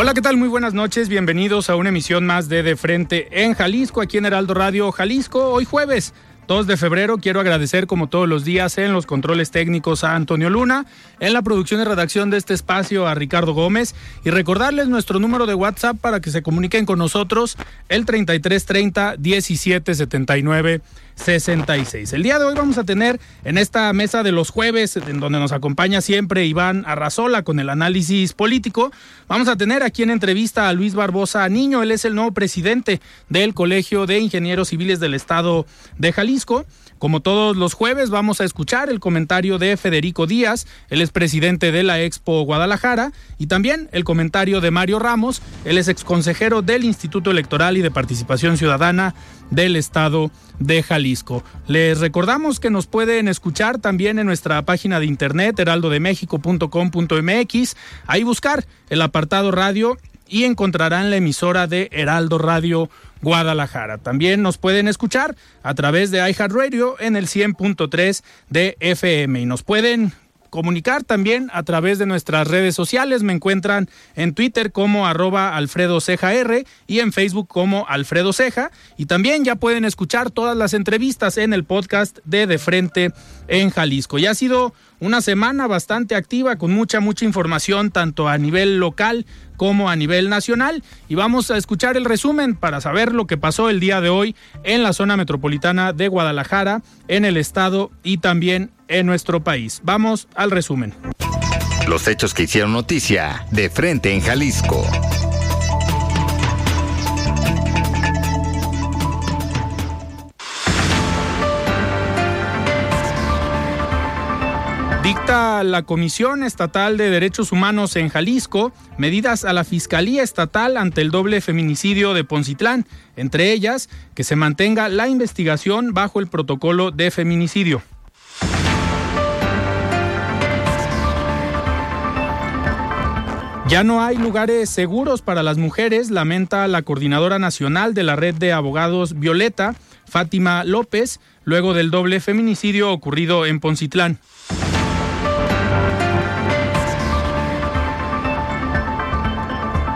Hola, ¿qué tal? Muy buenas noches. Bienvenidos a una emisión más de De Frente en Jalisco, aquí en Heraldo Radio Jalisco, hoy jueves. 2 de febrero. Quiero agradecer como todos los días en los controles técnicos a Antonio Luna, en la producción y redacción de este espacio a Ricardo Gómez y recordarles nuestro número de WhatsApp para que se comuniquen con nosotros el 3330 1779 66. El día de hoy vamos a tener en esta mesa de los jueves, en donde nos acompaña siempre Iván Arrazola con el análisis político, vamos a tener aquí en entrevista a Luis Barbosa Niño, él es el nuevo presidente del Colegio de Ingenieros Civiles del Estado de Jalisco. Como todos los jueves, vamos a escuchar el comentario de Federico Díaz, el expresidente de la Expo Guadalajara, y también el comentario de Mario Ramos, el ex exconsejero del Instituto Electoral y de Participación Ciudadana del Estado de Jalisco. Les recordamos que nos pueden escuchar también en nuestra página de internet heraldodemexico.com.mx, ahí buscar el apartado radio y encontrarán la emisora de Heraldo Radio Guadalajara. También nos pueden escuchar a través de iHeartRadio en el 100.3 de FM y nos pueden comunicar también a través de nuestras redes sociales. Me encuentran en Twitter como arroba Alfredo Ceja R y en Facebook como Alfredo Ceja. Y también ya pueden escuchar todas las entrevistas en el podcast de De Frente en Jalisco. Ya ha sido una semana bastante activa con mucha, mucha información tanto a nivel local como a nivel nacional y vamos a escuchar el resumen para saber lo que pasó el día de hoy en la zona metropolitana de Guadalajara, en el estado y también en nuestro país. Vamos al resumen. Los hechos que hicieron noticia de frente en Jalisco. La Comisión Estatal de Derechos Humanos en Jalisco medidas a la Fiscalía Estatal ante el doble feminicidio de Poncitlán, entre ellas que se mantenga la investigación bajo el protocolo de feminicidio. Ya no hay lugares seguros para las mujeres, lamenta la coordinadora nacional de la red de abogados Violeta, Fátima López, luego del doble feminicidio ocurrido en Poncitlán.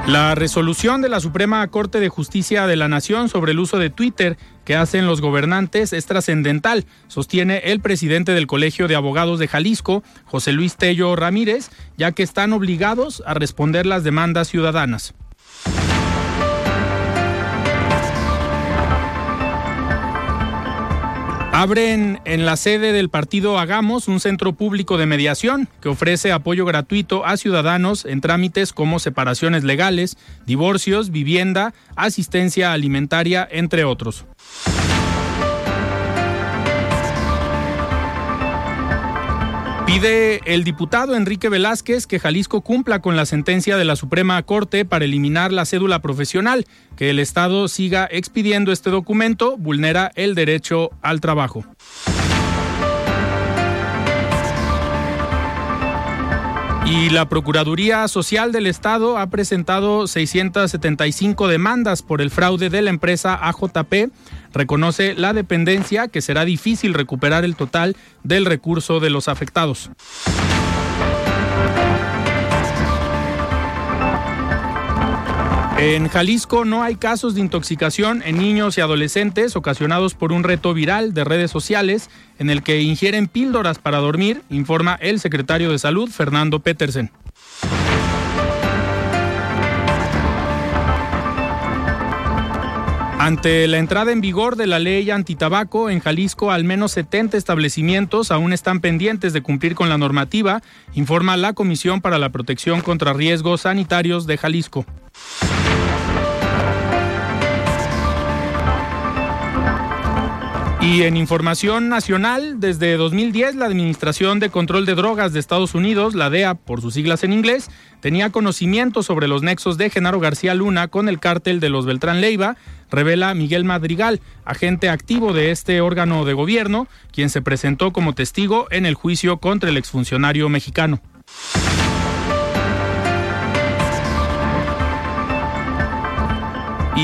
La resolución de la Suprema Corte de Justicia de la Nación sobre el uso de Twitter que hacen los gobernantes es trascendental, sostiene el presidente del Colegio de Abogados de Jalisco, José Luis Tello Ramírez, ya que están obligados a responder las demandas ciudadanas. Abren en la sede del partido Hagamos un centro público de mediación que ofrece apoyo gratuito a ciudadanos en trámites como separaciones legales, divorcios, vivienda, asistencia alimentaria, entre otros. Pide el diputado Enrique Velázquez que Jalisco cumpla con la sentencia de la Suprema Corte para eliminar la cédula profesional. Que el Estado siga expidiendo este documento vulnera el derecho al trabajo. Y la Procuraduría Social del Estado ha presentado 675 demandas por el fraude de la empresa AJP. Reconoce la dependencia que será difícil recuperar el total del recurso de los afectados. En Jalisco no hay casos de intoxicación en niños y adolescentes ocasionados por un reto viral de redes sociales en el que ingieren píldoras para dormir, informa el secretario de Salud, Fernando Petersen. Ante la entrada en vigor de la ley antitabaco en Jalisco, al menos 70 establecimientos aún están pendientes de cumplir con la normativa, informa la Comisión para la Protección contra Riesgos Sanitarios de Jalisco. Y en información nacional, desde 2010 la Administración de Control de Drogas de Estados Unidos, la DEA por sus siglas en inglés, tenía conocimiento sobre los nexos de Genaro García Luna con el cártel de los Beltrán Leiva, revela Miguel Madrigal, agente activo de este órgano de gobierno, quien se presentó como testigo en el juicio contra el exfuncionario mexicano.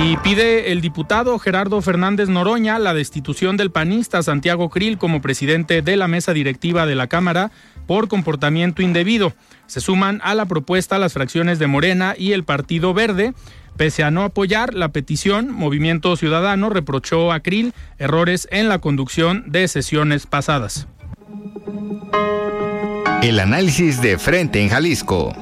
Y pide el diputado Gerardo Fernández Noroña la destitución del panista Santiago Krill como presidente de la mesa directiva de la Cámara por comportamiento indebido. Se suman a la propuesta las fracciones de Morena y el Partido Verde. Pese a no apoyar la petición, Movimiento Ciudadano reprochó a Krill errores en la conducción de sesiones pasadas. El análisis de frente en Jalisco.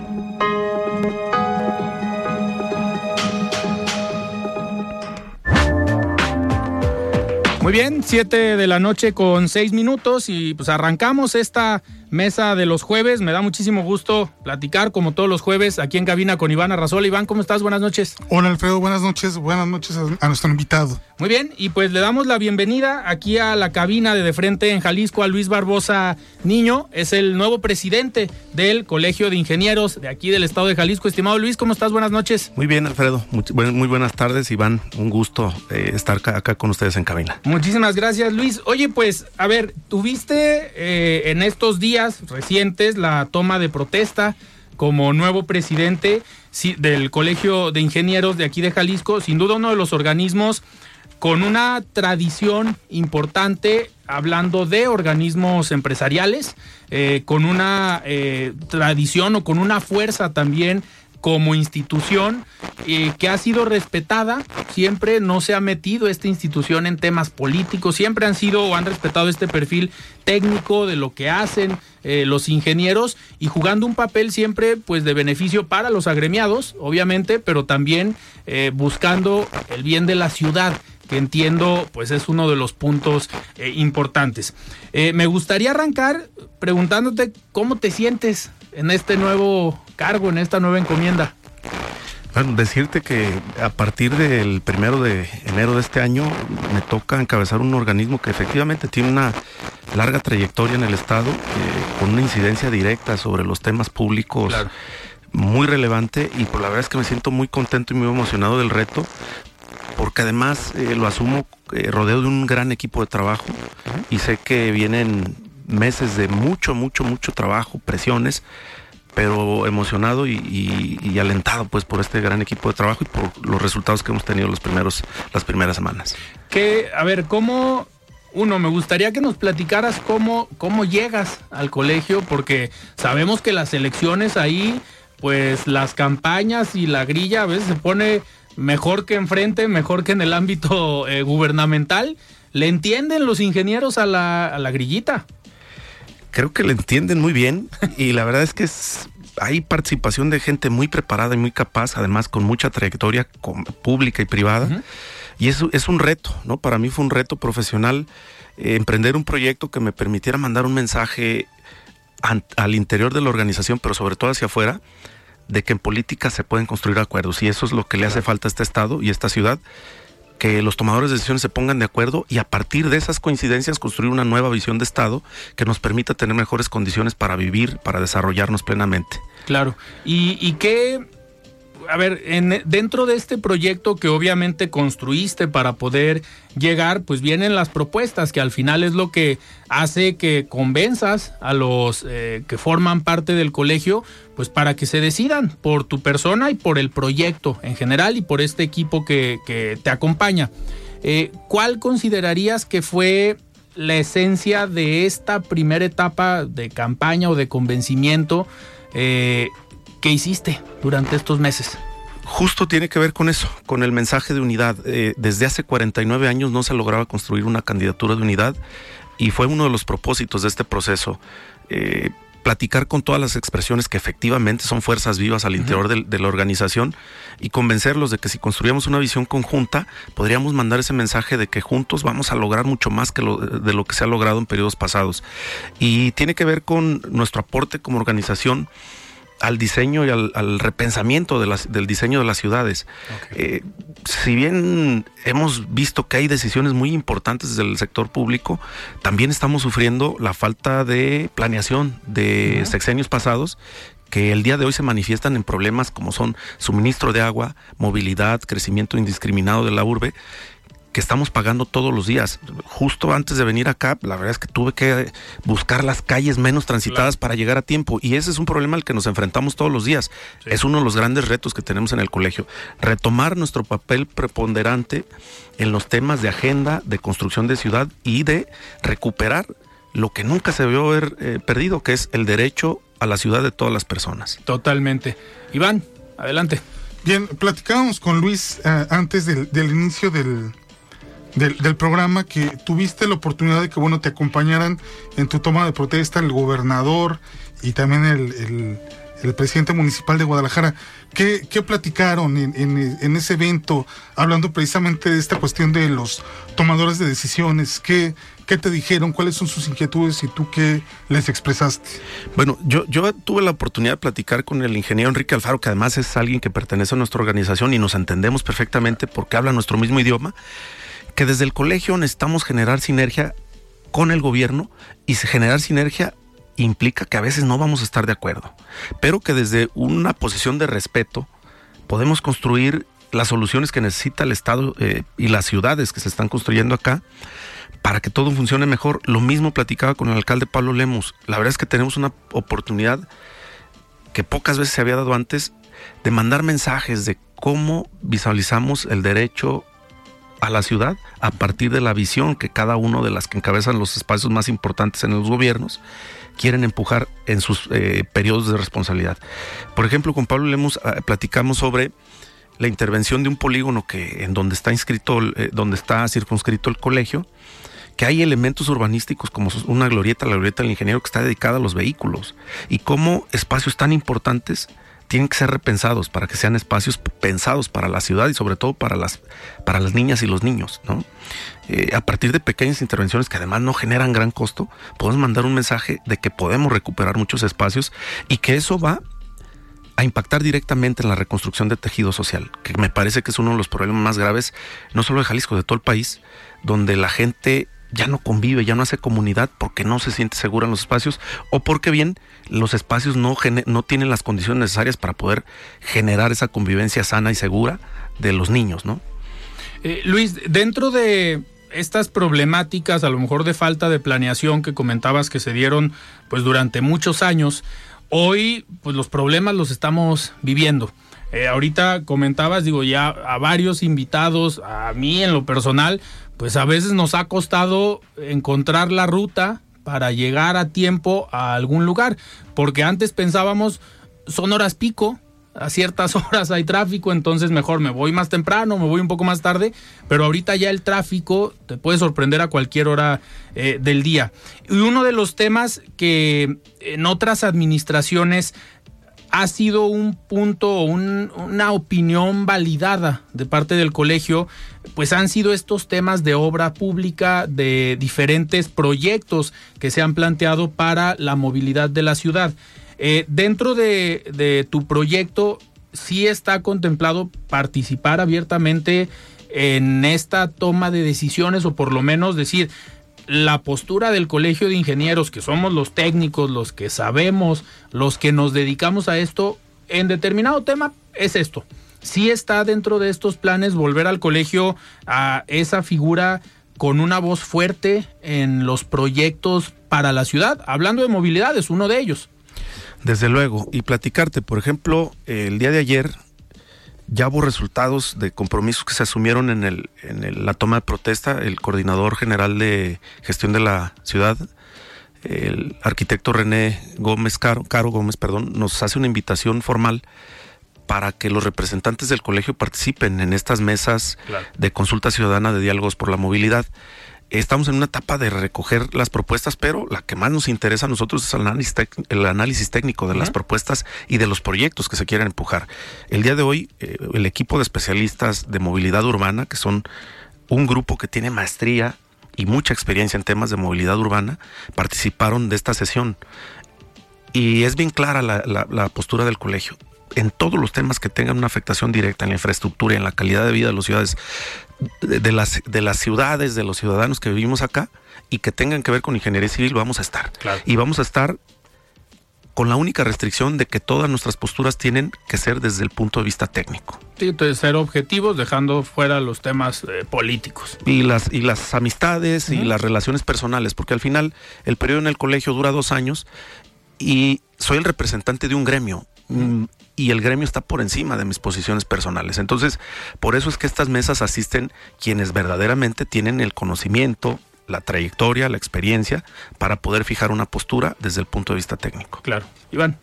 Muy bien, siete de la noche con seis minutos y pues arrancamos esta mesa de los jueves. Me da muchísimo gusto platicar como todos los jueves aquí en cabina con Iván Arrazola. Iván, ¿cómo estás? Buenas noches. Hola Alfredo, buenas noches. Buenas noches a, nuestro invitado. Muy bien, y pues le damos la bienvenida aquí a la cabina de De Frente en Jalisco a Luis Barbosa Niño. Es el nuevo presidente del Colegio de Ingenieros de aquí del estado de Jalisco. Estimado Luis, ¿cómo estás? Buenas noches. Muy bien, Alfredo. Muy, buenas tardes, Iván. Un gusto eh, estar acá, con ustedes en cabina. Muchísimas gracias, Luis. Oye, pues, a ver, tuviste eh, en estos días recientes la toma de protesta como nuevo presidente del Colegio de Ingenieros de aquí de Jalisco, sin duda uno de los organismos con una tradición importante hablando de organismos empresariales, eh, con una eh, tradición o con una fuerza también como institución eh, que ha sido respetada, siempre no se ha metido esta institución en temas políticos, siempre han sido o han respetado este perfil técnico de lo que hacen los ingenieros y jugando un papel siempre pues de beneficio para los agremiados, obviamente, pero también buscando el bien de la ciudad que entiendo pues es uno de los puntos eh, importantes. Eh, me gustaría arrancar preguntándote cómo te sientes en este nuevo cargo, en esta nueva encomienda. Bueno, decirte que a partir del primero de enero de este año me toca encabezar un organismo que efectivamente tiene una larga trayectoria en el Estado, eh, con una incidencia directa sobre los temas públicos. muy relevante y por la verdad es que me siento muy contento y muy emocionado del reto porque además eh, lo asumo eh, rodeo de un gran equipo de trabajo y sé que vienen meses de mucho, mucho, mucho trabajo, presiones, pero emocionado y, alentado pues por este gran equipo de trabajo y por los resultados que hemos tenido los primeros, las primeras semanas. Que, a ver, ¿cómo uno, me gustaría que nos platicaras cómo, cómo llegas al colegio, porque sabemos que las elecciones ahí, pues las campañas y la grilla a veces se pone mejor que enfrente, mejor que en el ámbito eh, gubernamental. ¿Le entienden los ingenieros a la, a la grillita? Creo que le entienden muy bien y la verdad es que hay participación de gente muy preparada y muy capaz, además con mucha trayectoria pública y privada. Y eso es un reto, ¿no? Para mí fue un reto profesional eh, emprender un proyecto que me permitiera mandar un mensaje al interior de la organización, pero sobre todo hacia afuera, de que en política se pueden construir acuerdos y eso es lo que le hace falta a este Estado y a esta ciudad, que los tomadores de decisiones se pongan de acuerdo y a partir de esas coincidencias construir una nueva visión de Estado que nos permita tener mejores condiciones para vivir, para desarrollarnos plenamente. Claro. ¿Y, y qué a ver, en, dentro de este proyecto que obviamente construiste para poder llegar, pues vienen las propuestas, que al final es lo que hace que convenzas a los eh, que forman parte del colegio, pues para que se decidan por tu persona y por el proyecto en general y por este equipo que, te acompaña. Eh, ¿Cuál considerarías que fue la esencia de esta primera etapa de campaña o de convencimiento? Eh, ¿Qué hiciste durante estos meses? Justo tiene que ver con eso, con el mensaje de unidad. Eh, desde hace 49 años no se lograba construir una candidatura de unidad y fue uno de los propósitos de este proceso. Eh, platicar con todas las expresiones que efectivamente son fuerzas vivas al interior de, la organización y convencerlos de que si construíamos una visión conjunta, podríamos mandar ese mensaje de que juntos vamos a lograr mucho más que lo, de lo que se ha logrado en periodos pasados. Y tiene que ver con nuestro aporte como organización al diseño y al, repensamiento de las, del diseño de las ciudades. Eh, si bien hemos visto que hay decisiones muy importantes del sector público, también estamos sufriendo la falta de planeación de sexenios pasados que el día de hoy se manifiestan en problemas como son suministro de agua, movilidad, crecimiento indiscriminado de la urbe que estamos pagando todos los días. Justo antes de venir acá, la verdad es que tuve que buscar las calles menos transitadas para llegar a tiempo y ese es un problema al que nos enfrentamos todos los días. Es uno de los grandes retos que tenemos en el colegio. Retomar nuestro papel preponderante en los temas de agenda, de construcción de ciudad y de recuperar lo que nunca se debió haber eh, perdido, que es el derecho a la ciudad de todas las personas. Totalmente. Iván, adelante. Bien, platicábamos con Luis eh, antes del inicio del, del, programa que tuviste la oportunidad de que bueno te acompañaran en tu toma de protesta el gobernador y también el, el, presidente municipal de Guadalajara. ¿Qué, qué platicaron en, en, ese evento hablando precisamente de esta cuestión de los tomadores de decisiones? ¿Qué, ¿Qué te dijeron? ¿Cuáles son sus inquietudes y tú qué les expresaste? Bueno, yo, yo tuve la oportunidad de platicar con el ingeniero Enrique Alfaro, que además es alguien que pertenece a nuestra organización y nos entendemos perfectamente porque habla nuestro mismo idioma que desde el colegio necesitamos generar sinergia con el gobierno y generar sinergia implica que a veces no vamos a estar de acuerdo, pero que desde una posición de respeto podemos construir las soluciones que necesita el Estado eh, y las ciudades que se están construyendo acá para que todo funcione mejor. Lo mismo platicaba con el alcalde Pablo Lemus. La verdad es que tenemos una oportunidad que pocas veces se había dado antes de mandar mensajes de cómo visualizamos el derecho a la ciudad a partir de la visión que cada uno de las que encabezan los espacios más importantes en los gobiernos quieren empujar en sus eh, periodos de responsabilidad. Por ejemplo, con Pablo Lemos ah, platicamos sobre la intervención de un polígono que en donde está inscrito, eh, donde está circunscrito el colegio, que hay elementos urbanísticos como una glorieta, la glorieta del ingeniero que está dedicada a los vehículos y cómo espacios tan importantes tienen que ser repensados para que sean espacios pensados para la ciudad y sobre todo para las, para las niñas y los niños. ¿no? Eh, a partir de pequeñas intervenciones que además no generan gran costo, podemos mandar un mensaje de que podemos recuperar muchos espacios y que eso va a impactar directamente en la reconstrucción de tejido social, que me parece que es uno de los problemas más graves, no solo de Jalisco, de todo el país, donde la gente ya no convive, ya no hace comunidad porque no se siente segura en los espacios o porque bien los espacios no, no tienen las condiciones necesarias para poder generar esa convivencia sana y segura de los niños, ¿no? Eh, Luis, dentro de estas problemáticas, a lo mejor de falta de planeación que comentabas que se dieron pues durante muchos años, hoy pues los problemas los estamos viviendo. Eh, ahorita comentabas, digo, ya a varios invitados, a mí en lo personal, pues a veces nos ha costado encontrar la ruta para llegar a tiempo a algún lugar, porque antes pensábamos, son horas pico, a ciertas horas hay tráfico, entonces mejor me voy más temprano, me voy un poco más tarde, pero ahorita ya el tráfico te puede sorprender a cualquier hora eh, del día. Y uno de los temas que en otras administraciones ha sido un punto, una opinión validada de parte del colegio, pues han sido estos temas de obra pública, de diferentes proyectos que se han planteado para la movilidad de la ciudad. Eh, dentro de, de tu proyecto, sí está contemplado participar abiertamente en esta toma de decisiones o por lo menos decir, la postura del Colegio de Ingenieros, que somos los técnicos, los que sabemos, los que nos dedicamos a esto, en determinado tema es esto. Sí está dentro de estos planes volver al colegio a esa figura con una voz fuerte en los proyectos para la ciudad. Hablando de movilidad, es uno de ellos. Desde luego, y platicarte, por ejemplo, el día de ayer ya hubo resultados de compromisos que se asumieron en, el, en la toma de protesta. El coordinador general de gestión de la ciudad, el arquitecto René Gómez Caro, Caro Gómez, perdón, nos hace una invitación formal para que los representantes del colegio participen en estas mesas de consulta ciudadana de diálogos por la movilidad. Estamos en una etapa de recoger las propuestas, pero la que más nos interesa a nosotros es el análisis, el análisis técnico de las propuestas y de los proyectos que se quieren empujar. El día de hoy, eh, el equipo de especialistas de movilidad urbana, que son un grupo que tiene maestría y mucha experiencia en temas de movilidad urbana, participaron de esta sesión. Y es bien clara la postura del colegio en todos los temas que tengan una afectación directa en la infraestructura y en la calidad de vida de las ciudades, de, las, de las ciudades, de los ciudadanos que vivimos acá y que tengan que ver con ingeniería civil, vamos a estar. Y vamos a estar con la única restricción de que todas nuestras posturas tienen que ser desde el punto de vista técnico. Sí, entonces ser objetivos dejando fuera los temas eh, políticos. Y las, y las amistades y las relaciones personales, porque al final el periodo en el colegio dura dos años y soy el representante de un gremio. Y el gremio está por encima de mis posiciones personales. Entonces, por eso es que estas mesas asisten quienes verdaderamente tienen el conocimiento, la trayectoria, la experiencia para poder fijar una postura desde el punto de vista técnico. Claro. Iván.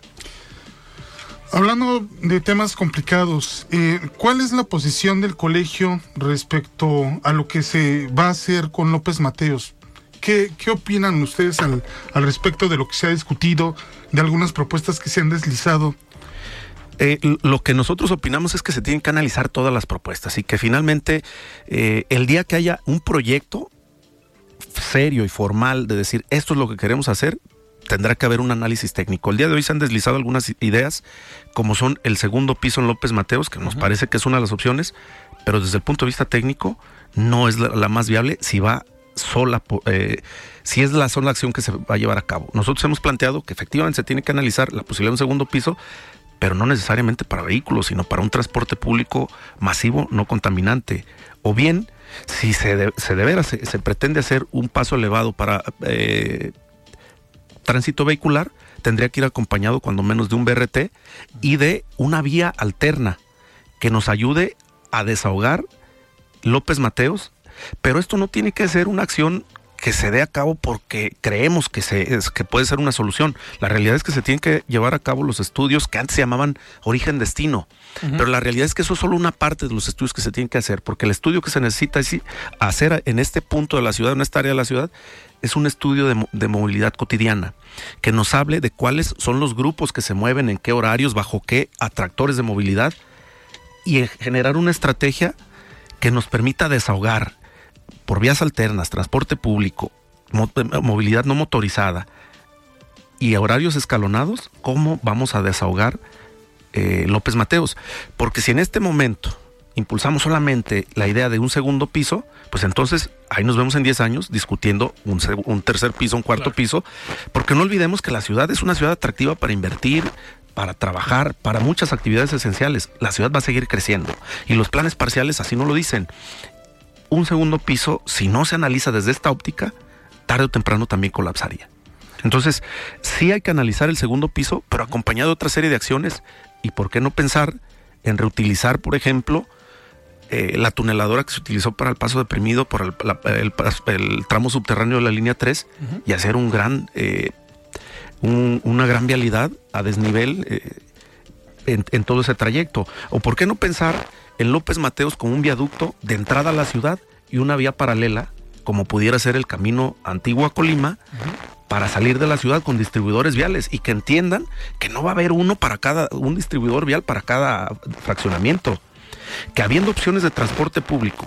Hablando de temas complicados, eh, ¿cuál es la posición del colegio respecto a lo que se va a hacer con López Mateos? ¿Qué, qué opinan ustedes al, al respecto de lo que se ha discutido, de algunas propuestas que se han deslizado eh, lo que nosotros opinamos es que se tienen que analizar todas las propuestas y que finalmente eh, el día que haya un proyecto serio y formal de decir esto es lo que queremos hacer, tendrá que haber un análisis técnico. El día de hoy se han deslizado algunas ideas, como son el segundo piso en López Mateos, que nos parece que es una de las opciones, pero desde el punto de vista técnico no es la, más viable si va sola, eh, si es la sola acción que se va a llevar a cabo. Nosotros hemos planteado que efectivamente se tiene que analizar la posibilidad de un segundo piso, pero no necesariamente para vehículos, sino para un transporte público masivo no contaminante. O bien, si se de, se, se, pretende hacer un paso elevado para eh, tránsito vehicular, tendría que ir acompañado cuando menos de un BRT y de una vía alterna que nos ayude a desahogar López Mateos, pero esto no tiene que ser una acción que se dé a cabo porque creemos que, se, que puede ser una solución. La realidad es que se tienen que llevar a cabo los estudios que antes se llamaban origen-destino. Pero la realidad es que eso es solo una parte de los estudios que se tienen que hacer, porque el estudio que se necesita hacer en este punto de la ciudad, en esta área de la ciudad, es un estudio de, de, movilidad cotidiana, que nos hable de cuáles son los grupos que se mueven, en qué horarios, bajo qué atractores de movilidad, y generar una estrategia que nos permita desahogar por vías alternas, transporte público, movilidad no motorizada y horarios escalonados, ¿cómo vamos a desahogar eh, López Mateos? Porque si en este momento impulsamos solamente la idea de un segundo piso, pues entonces ahí nos vemos en 10 años discutiendo un, un tercer piso, un cuarto piso, porque no olvidemos que la ciudad es una ciudad atractiva para invertir, para trabajar, para muchas actividades esenciales. La ciudad va a seguir creciendo y los planes parciales así no lo dicen un segundo piso, si no se analiza desde esta óptica, tarde o temprano también colapsaría. Entonces, sí hay que analizar el segundo piso, pero acompañado de otra serie de acciones. ¿Y por qué no pensar en reutilizar, por ejemplo, eh, la tuneladora que se utilizó para el paso deprimido por el, tramo subterráneo de la línea 3 y hacer un gran, eh, una gran vialidad a desnivel eh, en, en todo ese trayecto? ¿O por qué no pensar en López Mateos como un viaducto de entrada a la ciudad y una vía paralela, como pudiera ser el camino antiguo a Colima, para salir de la ciudad con distribuidores viales y que entiendan que no va a haber uno para cada, un distribuidor vial para cada fraccionamiento. Que habiendo opciones de transporte público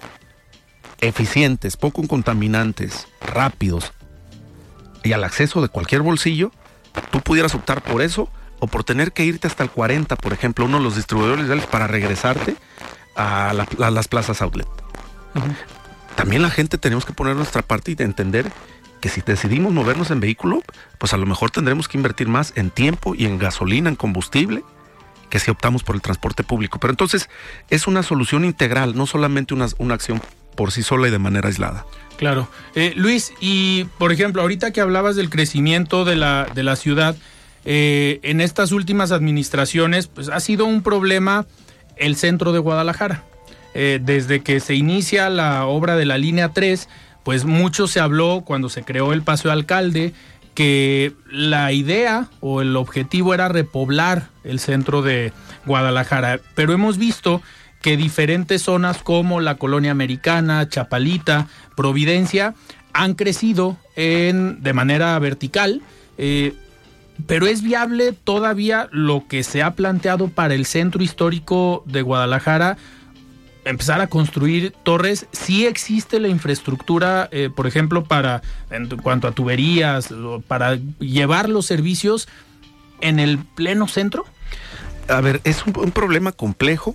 eficientes, poco contaminantes, rápidos y al acceso de cualquier bolsillo, tú pudieras optar por eso o por tener que irte hasta el 40, por ejemplo, uno de los distribuidores viales para regresarte a, las plazas outlet. También la gente tenemos que poner nuestra parte y entender que si decidimos movernos en vehículo, pues a lo mejor tendremos que invertir más en tiempo y en gasolina, en combustible, que si optamos por el transporte público. Pero entonces es una solución integral, no solamente una, una acción por sí sola y de manera aislada. Claro. Eh, Luis, y por ejemplo, ahorita que hablabas del crecimiento de la, de la ciudad, eh, en estas últimas administraciones, pues ha sido un problema el centro de Guadalajara. Eh, desde que se inicia la obra de la línea 3, pues mucho se habló cuando se creó el Paseo Alcalde que la idea o el objetivo era repoblar el centro de Guadalajara, pero hemos visto que diferentes zonas como la colonia americana, Chapalita, Providencia, han crecido en, de manera vertical. Eh, pero es viable todavía lo que se ha planteado para el centro histórico de Guadalajara, empezar a construir torres. Sí existe la infraestructura, eh, por ejemplo, para en cuanto a tuberías, para llevar los servicios en el pleno centro. A ver, es un, un problema complejo,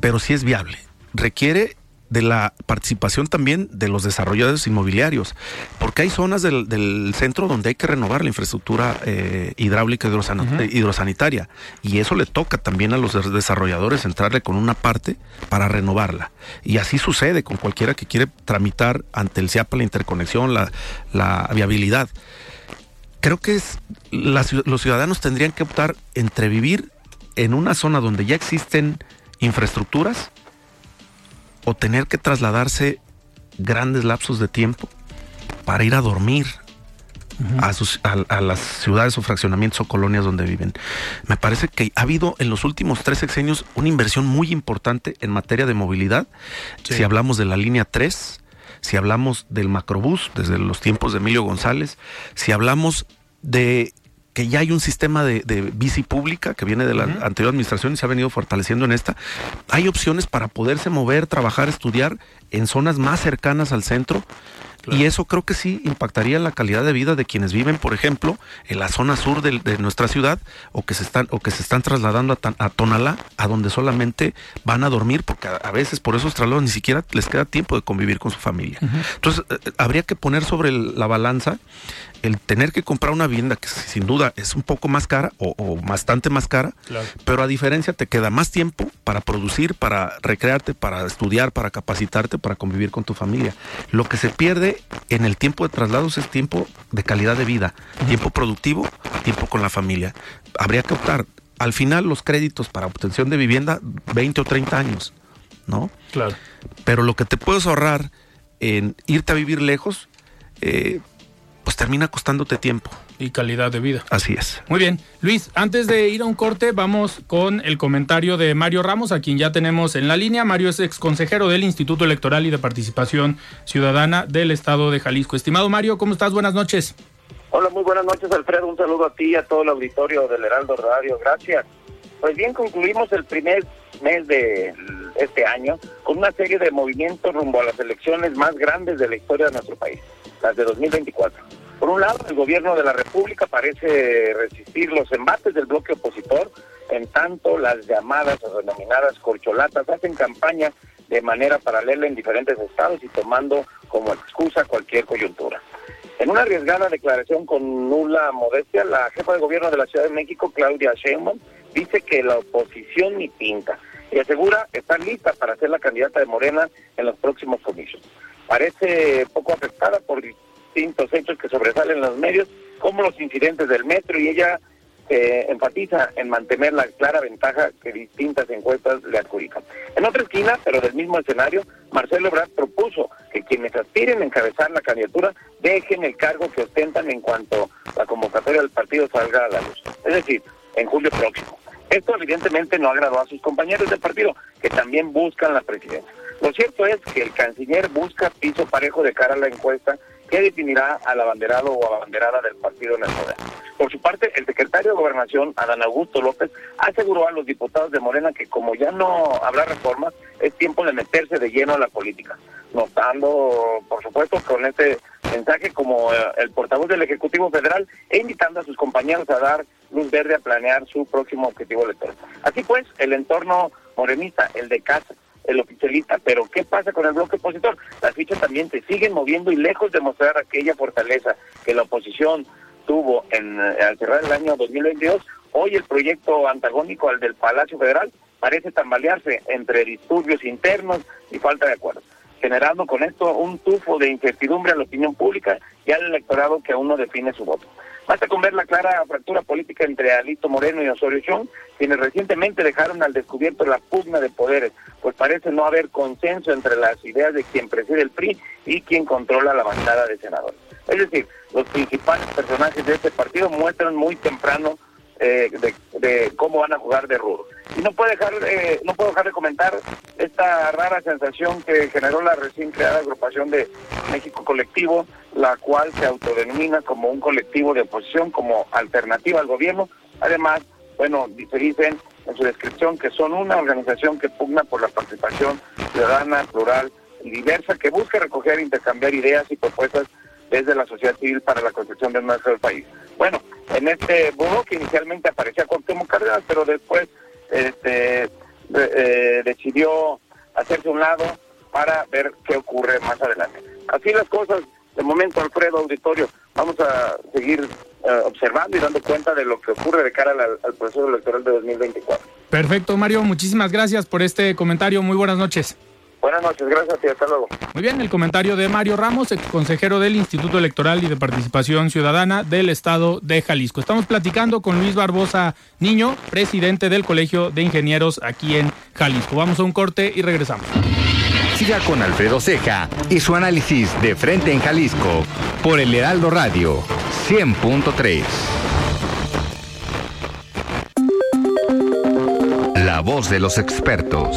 pero sí es viable. Requiere de la participación también de los desarrolladores inmobiliarios, porque hay zonas del, centro donde hay que renovar la infraestructura eh, hidráulica hidrosanitaria y eso le toca también a los desarrolladores entrarle con una parte para renovarla. Y así sucede con cualquiera que quiere tramitar ante el CIAPA la interconexión, la, la viabilidad. Creo que es, los ciudadanos tendrían que optar entre vivir en una zona donde ya existen infraestructuras o tener que trasladarse grandes lapsos de tiempo para ir a dormir a, sus, a, las ciudades o fraccionamientos o colonias donde viven. Me parece que ha habido en los últimos tres sexenios una inversión muy importante en materia de movilidad. Si hablamos de la línea 3, si hablamos del macrobús desde los tiempos de Emilio González, si hablamos de que ya hay un sistema de, bici pública que viene de la anterior administración y se ha venido fortaleciendo en esta. Hay opciones para poderse mover, trabajar, estudiar en zonas más cercanas al centro y eso creo que sí impactaría la calidad de vida de quienes viven, por ejemplo, en la zona sur de, nuestra ciudad o que se están o que se están trasladando a, Tonalá, a donde solamente van a dormir, porque a, veces por esos traslados ni siquiera les queda tiempo de convivir con su familia. Entonces, eh, habría que poner sobre la balanza el tener que comprar una vivienda que sin duda es un poco más cara o, bastante más cara, pero a diferencia te queda más tiempo para producir, para recrearte, para estudiar, para capacitarte, para convivir con tu familia. Lo que se pierde en el tiempo de traslados es tiempo de calidad de vida, tiempo productivo, tiempo con la familia. Habría que optar. Al final los créditos para obtención de vivienda, 20 o 30 años, ¿no? Claro. Pero lo que te puedes ahorrar en irte a vivir lejos, eh, pues termina costándote tiempo. Y calidad de vida. Así es. Muy bien. Luis, antes de ir a un corte, vamos con el comentario de Mario Ramos, a quien ya tenemos en la línea. Mario es ex consejero del Instituto Electoral y de Participación Ciudadana del Estado de Jalisco. Estimado Mario, ¿cómo estás? Buenas noches. Hola, muy buenas noches, Alfredo. Un saludo a ti y a todo el auditorio del Heraldo Radio. Gracias. Pues bien, concluimos el primer mes de este año con una serie de movimientos rumbo a las elecciones más grandes de la historia de nuestro país, las de 2024. Por un lado, el gobierno de la República parece resistir los embates del bloque opositor, en tanto las llamadas o denominadas corcholatas hacen campaña de manera paralela en diferentes estados y tomando como excusa cualquier coyuntura. En una arriesgada declaración con nula modestia, la jefa de gobierno de la Ciudad de México, Claudia Sheinbaum, dice que la oposición ni pinta y asegura estar lista para ser la candidata de Morena en los próximos comicios. Parece poco afectada por distintos hechos que sobresalen en los medios, como los incidentes del metro, y ella eh, enfatiza en mantener la clara ventaja que distintas encuestas le adjudican. En otra esquina, pero del mismo escenario, Marcelo Ebrard propuso que quienes aspiren a encabezar la candidatura dejen el cargo que ostentan en cuanto la convocatoria del partido salga a la luz, es decir, en julio próximo. Esto evidentemente no agradó a sus compañeros del partido, que también buscan la presidencia. Lo cierto es que el canciller busca piso parejo de cara a la encuesta que definirá al abanderado o abanderada del partido en el poder. Por su parte, el secretario de Gobernación, Adán Augusto López, aseguró a los diputados de Morena que como ya no habrá reformas, es tiempo de meterse de lleno a la política, notando, por supuesto, con este mensaje como eh, el portavoz del Ejecutivo Federal e invitando a sus compañeros a dar luz verde a planear su próximo objetivo electoral. Así pues, el entorno morenista, el de casa, el oficialista, pero ¿qué pasa con el bloque opositor? Las fichas también se siguen moviendo y lejos de mostrar aquella fortaleza que la oposición tuvo en, eh, al cerrar el año 2022, hoy el proyecto antagónico al del Palacio Federal parece tambalearse entre disturbios internos y falta de acuerdo, generando con esto un tufo de incertidumbre a la opinión pública y al electorado que aún no define su voto. Basta con ver la clara fractura política entre Alito Moreno y Osorio Chong, quienes recientemente dejaron al descubierto la pugna de poderes, pues parece no haber consenso entre las ideas de quien preside el PRI y quien controla la bancada de senadores. Es decir, los principales personajes de este partido muestran muy temprano eh, de, cómo van a jugar de rudo. Y no puedo dejar, eh, no puedo dejar de comentar esta rara sensación que generó la recién creada agrupación de México Colectivo, la cual se autodenomina como un colectivo de oposición, como alternativa al gobierno. Además, bueno, se dicen en su descripción que son una organización que pugna por la participación ciudadana, plural y diversa, que busca recoger e intercambiar ideas y propuestas desde la sociedad civil para la construcción de mejor país. Bueno, en este buro que inicialmente aparecía Cuauhtémoc Cárdenas, pero después este, eh, decidió hacerse un lado para ver qué ocurre más adelante. Así las cosas, de momento, Alfredo Auditorio, vamos a seguir eh, observando y dando cuenta de lo que ocurre de cara al, al proceso electoral de 2024. Perfecto, Mario, muchísimas gracias por este comentario. Muy buenas noches. Buenas noches, gracias y hasta luego. Muy bien, el comentario de Mario Ramos, ex consejero del Instituto Electoral y de Participación Ciudadana del Estado de Jalisco. Estamos platicando con Luis Barbosa Niño, presidente del Colegio de Ingenieros aquí en Jalisco. Vamos a un corte y regresamos. Siga con Alfredo Ceja y su análisis de frente en Jalisco por el Heraldo Radio 100.3. La voz de los expertos.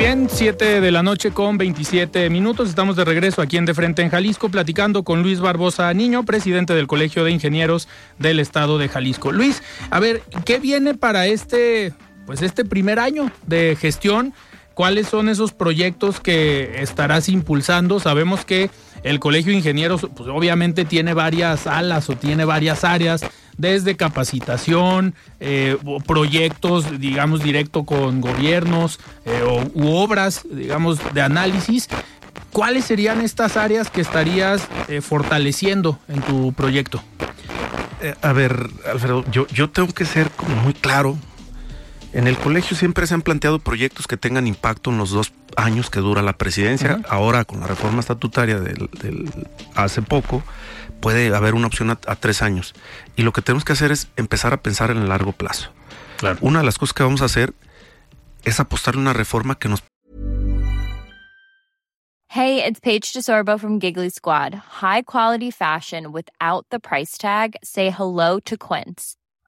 Bien, 7 de la noche con 27 minutos. Estamos de regreso aquí en De Frente en Jalisco, platicando con Luis Barbosa Niño, presidente del Colegio de Ingenieros del Estado de Jalisco. Luis, a ver, ¿qué viene para este, pues este primer año de gestión? ¿Cuáles son esos proyectos que estarás impulsando? Sabemos que el Colegio de Ingenieros, pues obviamente tiene varias alas o tiene varias áreas desde capacitación, eh, proyectos, digamos, directo con gobiernos eh, u obras, digamos, de análisis. ¿Cuáles serían estas áreas que estarías eh, fortaleciendo en tu proyecto? a ver, Alfredo, yo, yo tengo que ser como muy claro. En el colegio siempre se han planteado proyectos que tengan impacto en los dos años que dura la presidencia. Ahora, con la reforma estatutaria del, del hace poco, puede haber una opción a, tres años. Y lo que tenemos que hacer es empezar a pensar en el largo plazo. Claro. Una de las cosas que vamos a hacer es apostar una reforma que nos Hey, it's Paige DeSorbo from Giggly Squad. High quality fashion without the price tag. Say hello to Quince.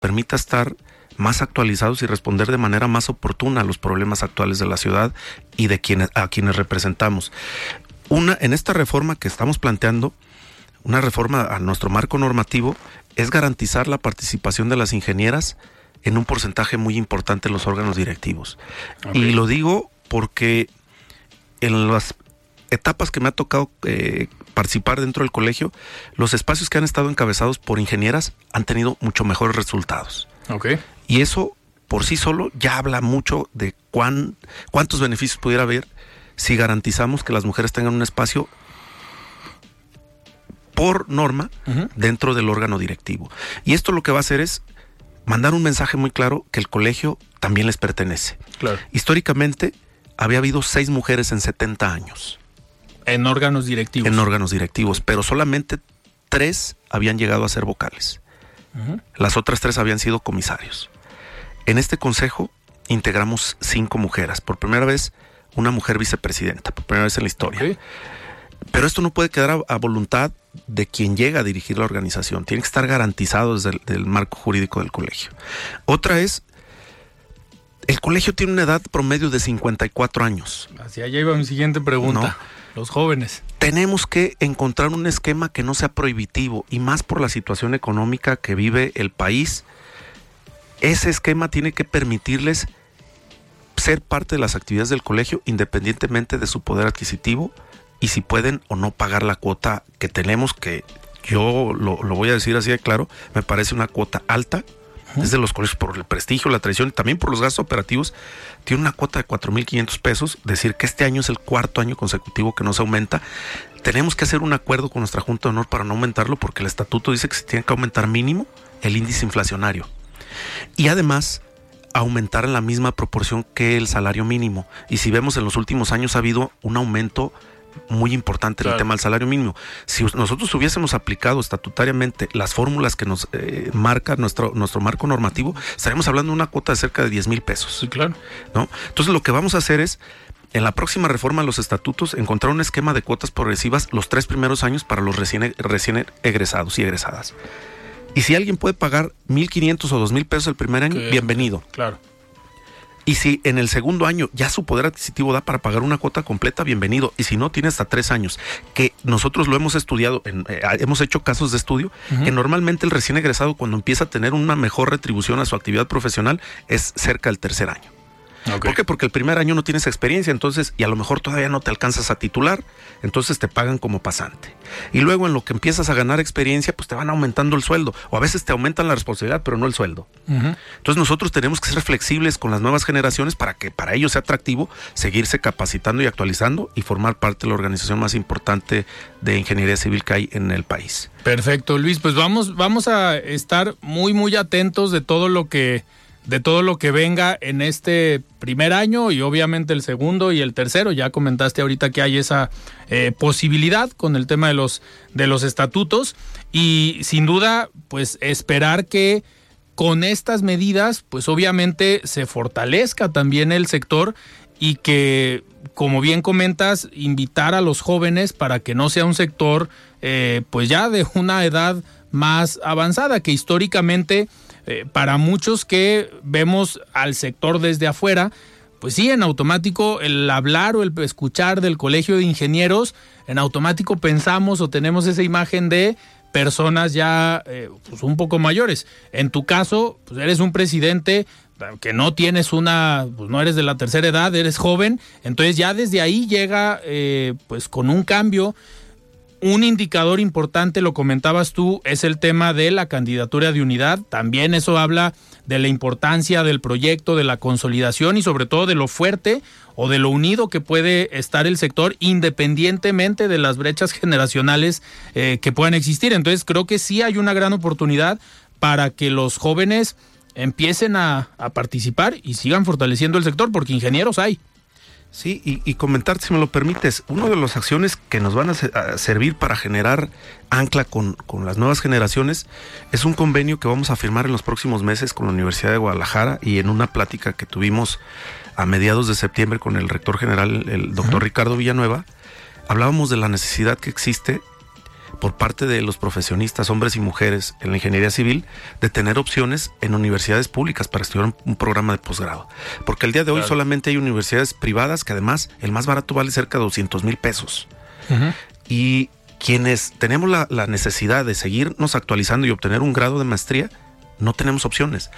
Permita estar más actualizados y responder de manera más oportuna a los problemas actuales de la ciudad y de quienes, a quienes representamos. Una, en esta reforma que estamos planteando, una reforma a nuestro marco normativo, es garantizar la participación de las ingenieras en un porcentaje muy importante en los órganos directivos. Y lo digo porque en las etapas que me ha tocado eh, participar dentro del colegio, los espacios que han estado encabezados por ingenieras han tenido mucho mejores resultados. Okay. Y eso por sí solo ya habla mucho de cuán, cuántos beneficios pudiera haber si garantizamos que las mujeres tengan un espacio por norma dentro del órgano directivo. Y esto lo que va a hacer es mandar un mensaje muy claro que el colegio también les pertenece. Claro. Históricamente había habido seis mujeres en 70 años. En órganos directivos. En órganos directivos, pero solamente tres habían llegado a ser vocales. Las otras tres habían sido comisarios. En este consejo integramos cinco mujeres. Por primera vez, una mujer vicepresidenta, por primera vez en la historia. Pero esto no puede quedar a, voluntad de quien llega a dirigir la organización. Tiene que estar garantizado desde el marco jurídico del colegio. Otra es el colegio tiene una edad promedio de 54 años. Hacia allá iba mi siguiente pregunta. Los jóvenes. Tenemos que encontrar un esquema que no sea prohibitivo y más por la situación económica que vive el país. Ese esquema tiene que permitirles ser parte de las actividades del colegio independientemente de su poder adquisitivo y si pueden o no pagar la cuota que tenemos, que yo lo, voy a decir así de claro, me parece una cuota alta desde los colegios por el prestigio, la tradición y también por los gastos operativos, tiene una cuota de 4.500 pesos, decir que este año es el cuarto año consecutivo que no se aumenta. Tenemos que hacer un acuerdo con nuestra Junta de Honor para no aumentarlo porque el estatuto dice que se tiene que aumentar mínimo el índice inflacionario. Y además aumentar en la misma proporción que el salario mínimo. Y si vemos en los últimos años ha habido un aumento muy importante el tema del salario mínimo. Si nosotros hubiésemos aplicado estatutariamente las fórmulas que nos eh, marca nuestro, nuestro marco normativo, estaríamos hablando de una cuota de cerca de 10 mil pesos. Sí, claro. ¿no? Entonces lo que vamos a hacer es en la próxima reforma a los estatutos encontrar un esquema de cuotas progresivas los tres primeros años para los recién, recién egresados y egresadas. Y si alguien puede pagar 1.500 o 2.000 pesos el primer año, bienvenido. Claro. Y si en el segundo año ya su poder adquisitivo da para pagar una cuota completa, bienvenido. Y si no, tiene hasta tres años. Que nosotros lo hemos estudiado, eh, hemos hecho casos de estudio, que normalmente el recién egresado cuando empieza a tener una mejor retribución a su actividad profesional es cerca del tercer año. ¿Por qué? Porque el primer año no tienes experiencia, entonces, y a lo mejor todavía no te alcanzas a titular, entonces te pagan como pasante. Y luego en lo que empiezas a ganar experiencia, pues te van aumentando el sueldo, o a veces te aumentan la responsabilidad, pero no el sueldo. Entonces nosotros tenemos que ser flexibles con las nuevas generaciones para que para ellos sea atractivo seguirse capacitando y actualizando y formar parte de la organización más importante de ingeniería civil que hay en el país. Perfecto, Luis, pues vamos, vamos a estar muy, muy atentos de todo lo que de todo lo que venga en este primer año y obviamente el segundo y el tercero. Ya comentaste ahorita que hay esa eh, posibilidad con el tema de los, de los estatutos y sin duda pues esperar que con estas medidas pues obviamente se fortalezca también el sector y que como bien comentas invitar a los jóvenes para que no sea un sector eh, pues ya de una edad más avanzada que históricamente eh, para muchos que vemos al sector desde afuera, pues sí, en automático el hablar o el escuchar del colegio de ingenieros, en automático pensamos o tenemos esa imagen de personas ya eh, pues un poco mayores. En tu caso, pues eres un presidente que no tienes una, pues no eres de la tercera edad, eres joven, entonces ya desde ahí llega eh, pues con un cambio un indicador importante, lo comentabas tú, es el tema de la candidatura de unidad. También eso habla de la importancia del proyecto, de la consolidación y sobre todo de lo fuerte o de lo unido que puede estar el sector independientemente de las brechas generacionales eh, que puedan existir. Entonces creo que sí hay una gran oportunidad para que los jóvenes empiecen a, a participar y sigan fortaleciendo el sector porque ingenieros hay. Sí, y, comentar, si me lo permites, una de las acciones que nos van a, servir para generar ancla con, las nuevas generaciones es un convenio que vamos a firmar en los próximos meses con la Universidad de Guadalajara y en una plática que tuvimos a mediados de septiembre con el rector general, el doctor Ricardo Villanueva, hablábamos de la necesidad que existe por parte de los profesionistas, hombres y mujeres en la ingeniería civil, de tener opciones en universidades públicas para estudiar un, programa de posgrado. Porque el día de hoy solamente hay universidades privadas que además el más barato vale cerca de 200 mil pesos. Y quienes tenemos la, la necesidad de seguirnos actualizando y obtener un grado de maestría, no tenemos opciones.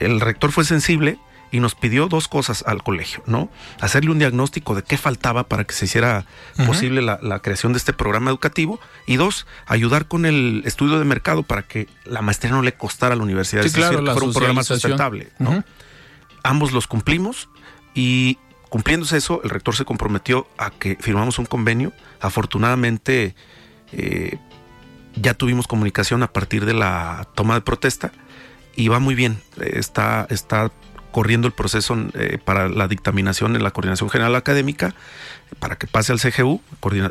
El rector fue sensible y nos pidió dos cosas al colegio, ¿no? Hacerle un diagnóstico de qué faltaba para que se hiciera posible la, creación de este programa educativo y dos, ayudar con el estudio de mercado para que la maestría no le costara a la universidad, sí, claro, que fuera un programa sustentable, ¿no? Ambos los cumplimos y cumpliéndose eso, el rector se comprometió a que firmamos un convenio. Afortunadamente, eh, ya tuvimos comunicación a partir de la toma de protesta y va muy bien. Está, está corriendo el proceso eh, para la dictaminación en la Coordinación General Académica, para que pase al CGU,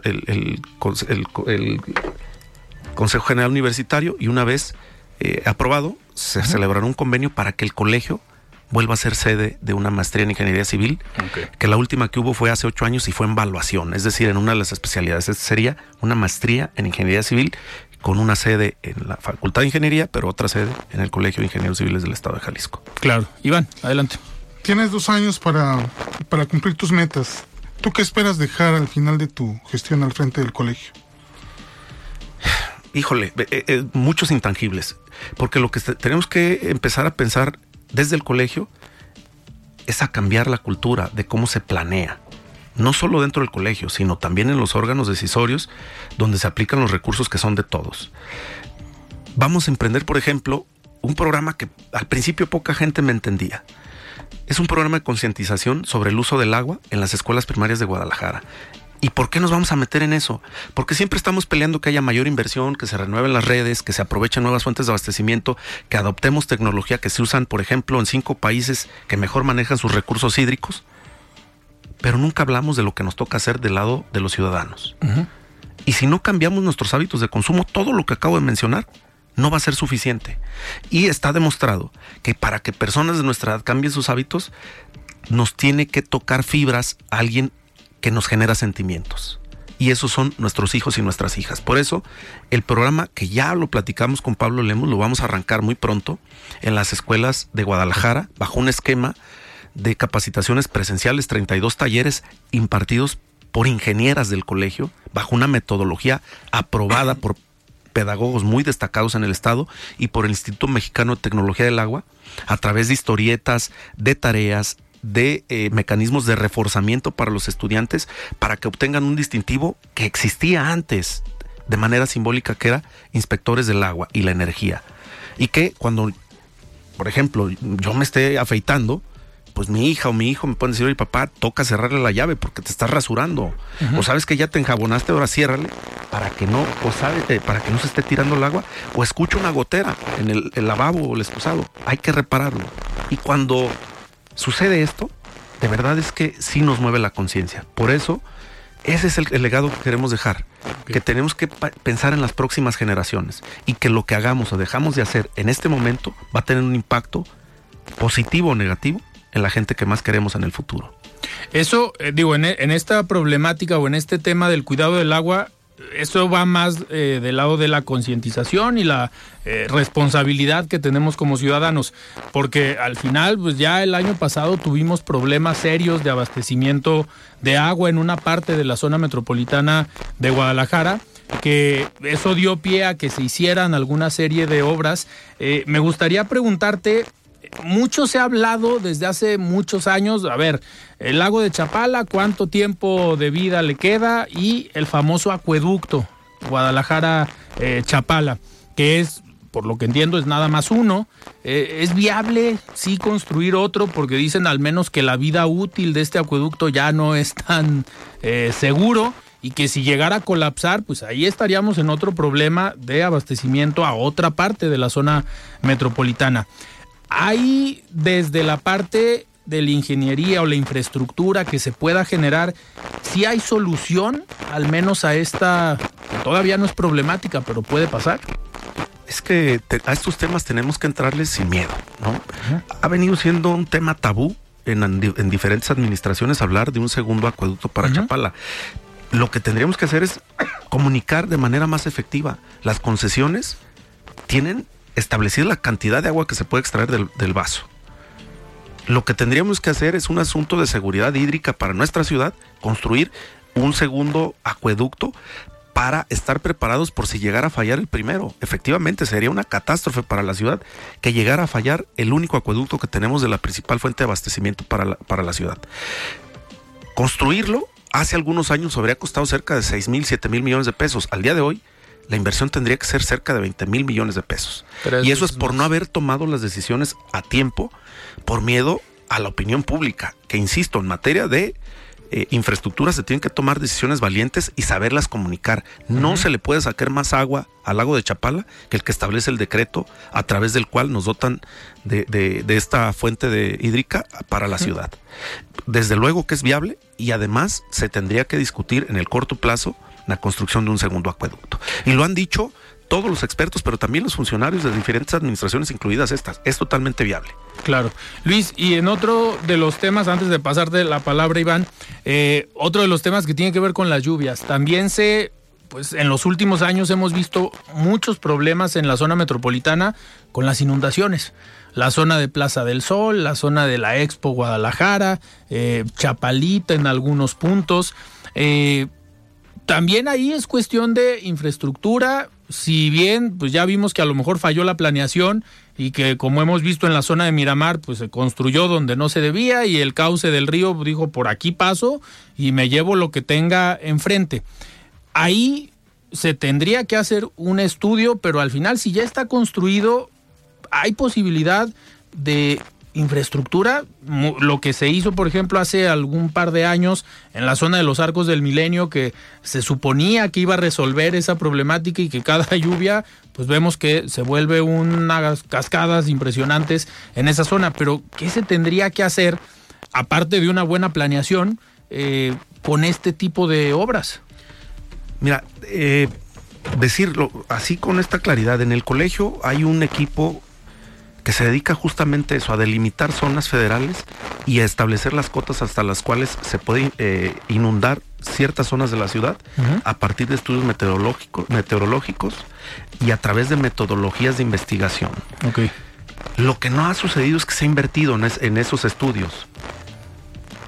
el, Consejo General Universitario, y una vez eh, aprobado, se celebrará un convenio para que el colegio vuelva a ser sede de una maestría en ingeniería civil, que la última que hubo fue hace ocho años y fue en evaluación, es decir, en una de las especialidades. Esta sería una maestría en ingeniería civil con una sede en la Facultad de Ingeniería, pero otra sede en el Colegio de Ingenieros Civiles del Estado de Jalisco. Claro. Iván, adelante. tienes dos años para, para cumplir tus metas. ¿Tú qué esperas dejar al final de tu gestión al frente del colegio? Híjole, eh, eh, muchos intangibles, porque lo que tenemos que empezar a pensar desde el colegio es a cambiar la cultura de cómo se planea, no solo dentro del colegio, sino también en los órganos decisorios donde se aplican los recursos que son de todos. Vamos a emprender, por ejemplo, un programa que al principio poca gente me entendía. Es un programa de concientización sobre el uso del agua en las escuelas primarias de Guadalajara. ¿Y por qué nos vamos a meter en eso? Porque siempre estamos peleando que haya mayor inversión, que se renueven las redes, que se aprovechen nuevas fuentes de abastecimiento, que adoptemos tecnología que se usan, por ejemplo, en cinco países que mejor manejan sus recursos hídricos. Pero nunca hablamos de lo que nos toca hacer del lado de los ciudadanos. Y si no cambiamos nuestros hábitos de consumo, todo lo que acabo de mencionar no va a ser suficiente. Y está demostrado que para que personas de nuestra edad cambien sus hábitos, nos tiene que tocar fibras a alguien que nos genera sentimientos. Y esos son nuestros hijos y nuestras hijas. Por eso, el programa que ya lo platicamos con Pablo Lemos, lo vamos a arrancar muy pronto en las escuelas de Guadalajara, bajo un esquema de capacitaciones presenciales, 32 talleres impartidos por ingenieras del colegio, bajo una metodología aprobada por pedagogos muy destacados en el Estado y por el Instituto Mexicano de Tecnología del Agua, a través de historietas, de tareas, de eh, mecanismos de reforzamiento para los estudiantes para que obtengan un distintivo que existía antes de manera simbólica que era inspectores del agua y la energía. Y que cuando, por ejemplo, yo me esté afeitando, pues mi hija o mi hijo me pueden decir, oye papá, toca cerrarle la llave porque te estás rasurando. O sabes que ya te enjabonaste, ahora ciérrale para que no, o sabes, eh, para que no se esté tirando el agua. O escucha una gotera en el, el lavabo o el excusado. Hay que repararlo. Y cuando sucede esto, de verdad es que sí nos mueve la conciencia. Por eso, ese es el, legado que queremos dejar, que tenemos que pensar en las próximas generaciones y que lo que hagamos o dejamos de hacer en este momento va a tener un impacto positivo o negativo en la gente que más queremos en el futuro. Eso, eh, digo, en, en, esta problemática o en este tema del cuidado del agua, eso va más eh, del lado de la concientización y la eh, responsabilidad que tenemos como ciudadanos, porque al final, pues ya el año pasado tuvimos problemas serios de abastecimiento de agua en una parte de la zona metropolitana de Guadalajara que eso dio pie a que se hicieran alguna serie de obras. Me gustaría preguntarte mucho se ha hablado desde hace muchos años, a ver, el lago de Chapala, cuánto tiempo de vida le queda y el famoso acueducto Guadalajara-Chapala, eh, que es, por lo que entiendo, es nada más uno. Eh, ¿Es viable sí construir otro? Porque dicen al menos que la vida útil de este acueducto ya no es tan eh, seguro y que si llegara a colapsar, pues ahí estaríamos en otro problema de abastecimiento a otra parte de la zona metropolitana. Hay desde la parte de la ingeniería o la infraestructura que se pueda generar, si hay solución al menos a esta, todavía no es problemática, pero puede pasar. Es que a estos temas tenemos que entrarles sin miedo, ¿no? Ha venido siendo un tema tabú en, diferentes administraciones hablar de un segundo acueducto para Chapala. Lo que tendríamos que hacer es comunicar de manera más efectiva. Las concesiones tienen establecida la cantidad de agua que se puede extraer del, vaso. Lo que tendríamos que hacer es un asunto de seguridad hídrica para nuestra ciudad, construir un segundo acueducto para estar preparados por si llegara a fallar el primero. Efectivamente, sería una catástrofe para la ciudad que llegara a fallar el único acueducto que tenemos de la principal fuente de abastecimiento para la, para la ciudad. Construirlo hace algunos años habría costado cerca de 6 mil, 7 mil millones de pesos. Al día de hoy, la inversión tendría que ser cerca de 20 mil millones de pesos. y eso es, por no haber tomado las decisiones a tiempo, por miedo a la opinión pública, que insisto, en materia de eh, infraestructura se tienen que tomar decisiones valientes y saberlas comunicar. No se le puede sacar más agua al lago de Chapala que el que establece el decreto a través del cual nos dotan de, esta fuente de hídrica para la ciudad. Desde luego que es viable y además se tendría que discutir en el corto plazo la construcción de un segundo acueducto. Y lo han dicho todos los expertos, pero también los funcionarios de diferentes administraciones, incluidas estas. Es totalmente viable. Claro. Luis, y en otro de los temas, antes de pasarte la palabra, Iván, eh, otro de los temas que tiene que ver con las lluvias, también se pues en los últimos años hemos visto muchos problemas en la zona metropolitana con las inundaciones. La zona de Plaza del Sol, la zona de la Expo Guadalajara, eh, Chapalita en algunos puntos. Eh, también ahí es cuestión de infraestructura. Si bien, pues ya vimos que a lo mejor falló la planeación y que como hemos visto en la zona de Miramar, pues se construyó donde no se debía y el cauce del río dijo por aquí paso y me llevo lo que tenga enfrente. Ahí se tendría que hacer un estudio, pero al final si ya está construido, hay posibilidad de infraestructura, lo que se hizo, por ejemplo, hace algún par de años en la zona de los arcos del milenio, que se suponía que iba a resolver esa problemática y que cada lluvia, pues vemos que se vuelve unas cascadas impresionantes en esa zona. Pero, ¿qué se tendría que hacer, aparte de una buena planeación, eh, con este tipo de obras? Mira, eh, decirlo así con esta claridad, en el colegio hay un equipo que se dedica justamente a eso, a delimitar zonas federales y a establecer las cotas hasta las cuales se puede eh, inundar ciertas zonas de la ciudad a partir de estudios meteorológicos, meteorológicos y a través de metodologías de investigación. Lo que no ha sucedido es que se ha invertido en, esos estudios.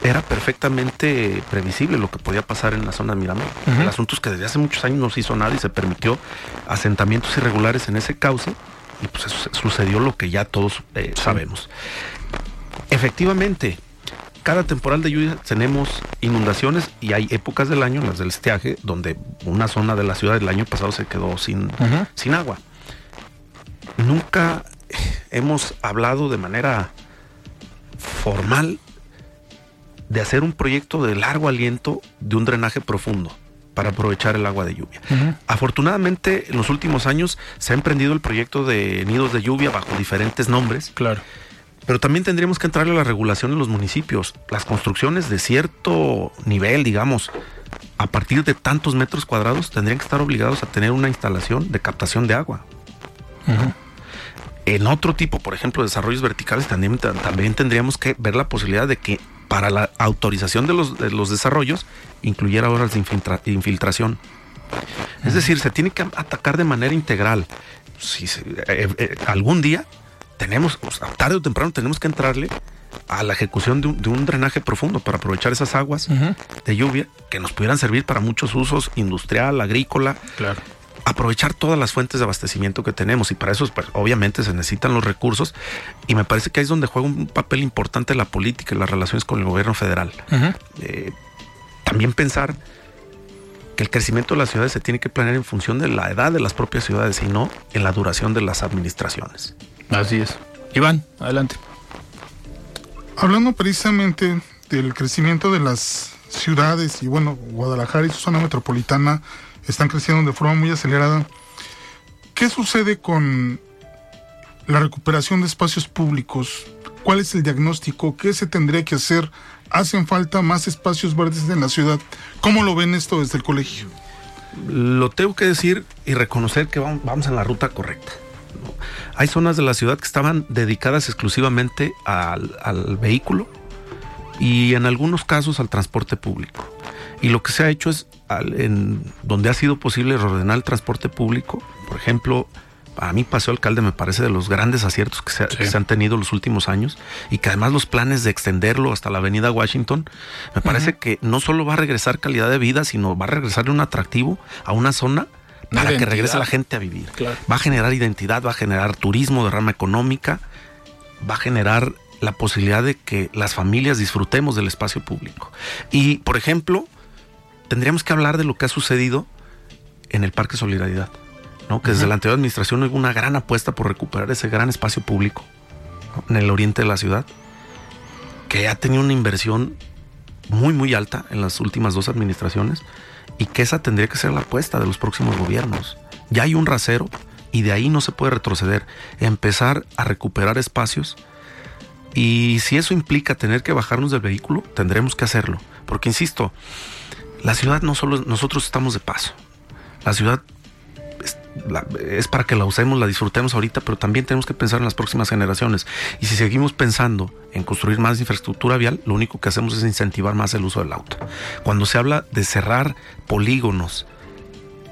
Era perfectamente previsible lo que podía pasar en la zona de Miramar. El asunto es que desde hace muchos años no se hizo nada y se permitió asentamientos irregulares en ese cauce y pues sucedió lo que ya todos eh, sabemos. Efectivamente, cada temporal de lluvia tenemos inundaciones y hay épocas del año, las del estiaje, donde una zona de la ciudad del año pasado se quedó sin, sin agua. Nunca hemos hablado de manera formal de hacer un proyecto de largo aliento de un drenaje profundo para aprovechar el agua de lluvia. Afortunadamente, en los últimos años se ha emprendido el proyecto de nidos de lluvia bajo diferentes nombres. Claro. Pero también tendríamos que entrarle a la regulación en los municipios. Las construcciones de cierto nivel, digamos, a partir de tantos metros cuadrados, tendrían que estar obligados a tener una instalación de captación de agua. En otro tipo, por ejemplo, de desarrollos verticales, también, también tendríamos que ver la posibilidad de que para la autorización de los, de los desarrollos incluyera horas de infiltración. Es decir, se tiene que atacar de manera integral. Si eh, eh, algún día tenemos, tarde o temprano, tenemos que entrarle a la ejecución de un, drenaje profundo para aprovechar esas aguas de lluvia que nos pudieran servir para muchos usos industrial, agrícola. Claro aprovechar todas las fuentes de abastecimiento que tenemos y para eso pues, obviamente se necesitan los recursos y me parece que ahí es donde juega un papel importante la política y las relaciones con el gobierno federal. Eh, también pensar que el crecimiento de las ciudades se tiene que planear en función de la edad de las propias ciudades y no en la duración de las administraciones. Así es. Iván, adelante. Hablando precisamente del crecimiento de las ciudades y bueno, Guadalajara y su zona metropolitana están creciendo de forma muy acelerada. ¿Qué sucede con la recuperación de espacios públicos? ¿Cuál es el diagnóstico? ¿Qué se tendría que hacer? ¿Hacen falta más espacios verdes en la ciudad? ¿Cómo lo ven esto desde el colegio? Lo tengo que decir y reconocer que vamos en la ruta correcta. Hay zonas de la ciudad que estaban dedicadas exclusivamente al, al vehículo y en algunos casos al transporte público. Y lo que se ha hecho es, en donde ha sido posible reordenar el transporte público, por ejemplo, a mí Paseo Alcalde me parece de los grandes aciertos que se, han tenido los últimos años y que además los planes de extenderlo hasta la avenida Washington, me parece que no solo va a regresar calidad de vida, sino va a regresarle un atractivo a una zona para que regrese la gente a vivir. Va a generar identidad, va a generar turismo de rama económica, va a generar la posibilidad de que las familias disfrutemos del espacio público. Y, por ejemplo, tendríamos que hablar de lo que ha sucedido en el Parque Solidaridad, ¿no? que desde la anterior administración hubo una gran apuesta por recuperar ese gran espacio público en el oriente de la ciudad, que ha tenido una inversión muy, muy alta en las últimas dos administraciones y que esa tendría que ser la apuesta de los próximos gobiernos. Ya hay un rasero y de ahí no se puede retroceder. Empezar a recuperar espacios y si eso implica tener que bajarnos del vehículo, tendremos que hacerlo. Porque, insisto, la ciudad no solo nosotros estamos de paso. La ciudad es, para que la usemos, la disfrutemos ahorita, pero también tenemos que pensar en las próximas generaciones. Y si seguimos pensando en construir más infraestructura vial, lo único que hacemos es incentivar más el uso del auto. Cuando se habla de cerrar polígonos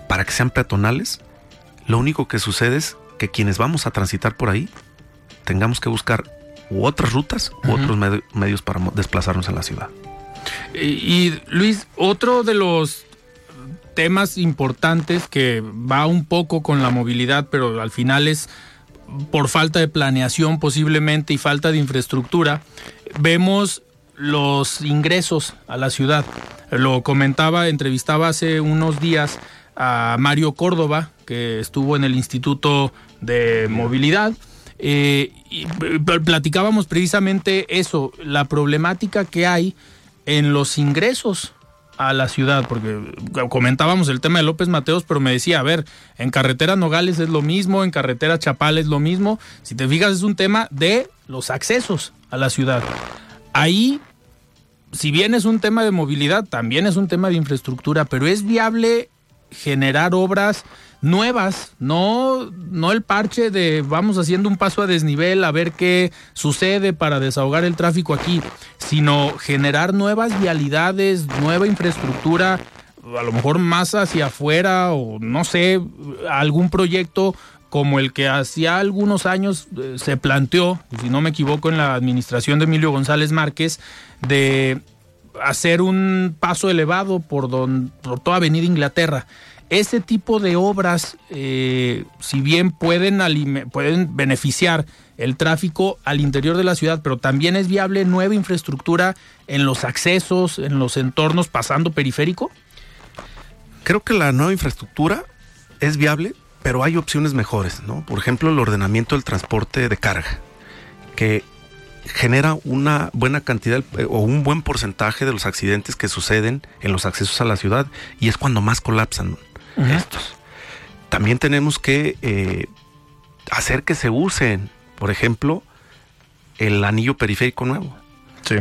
para que sean peatonales, lo único que sucede es que quienes vamos a transitar por ahí tengamos que buscar u otras rutas u otros medios para desplazarnos en la ciudad. Y Luis, otro de los temas importantes que va un poco con la movilidad, pero al final es por falta de planeación posiblemente y falta de infraestructura, vemos los ingresos a la ciudad. Lo comentaba, entrevistaba hace unos días a Mario Córdoba, que estuvo en el Instituto de Movilidad. Eh, y platicábamos precisamente eso, la problemática que hay en los ingresos a la ciudad, porque comentábamos el tema de López Mateos, pero me decía, a ver, en carretera Nogales es lo mismo, en carretera Chapal es lo mismo, si te fijas es un tema de los accesos a la ciudad. Ahí, si bien es un tema de movilidad, también es un tema de infraestructura, pero es viable generar obras nuevas, no, no el parche de vamos haciendo un paso a desnivel a ver qué sucede para desahogar el tráfico aquí, sino generar nuevas vialidades, nueva infraestructura, a lo mejor más hacia afuera o no sé, algún proyecto como el que hacía algunos años eh, se planteó, si no me equivoco, en la administración de Emilio González Márquez, de hacer un paso elevado por, don, por toda Avenida Inglaterra ese tipo de obras, eh, si bien pueden, pueden beneficiar el tráfico al interior de la ciudad, pero también es viable nueva infraestructura en los accesos, en los entornos pasando periférico? Creo que la nueva infraestructura es viable, pero hay opciones mejores, ¿no? Por ejemplo, el ordenamiento del transporte de carga, que genera una buena cantidad eh, o un buen porcentaje de los accidentes que suceden en los accesos a la ciudad y es cuando más colapsan estos. También tenemos que eh, hacer que se usen, por ejemplo, el anillo periférico nuevo.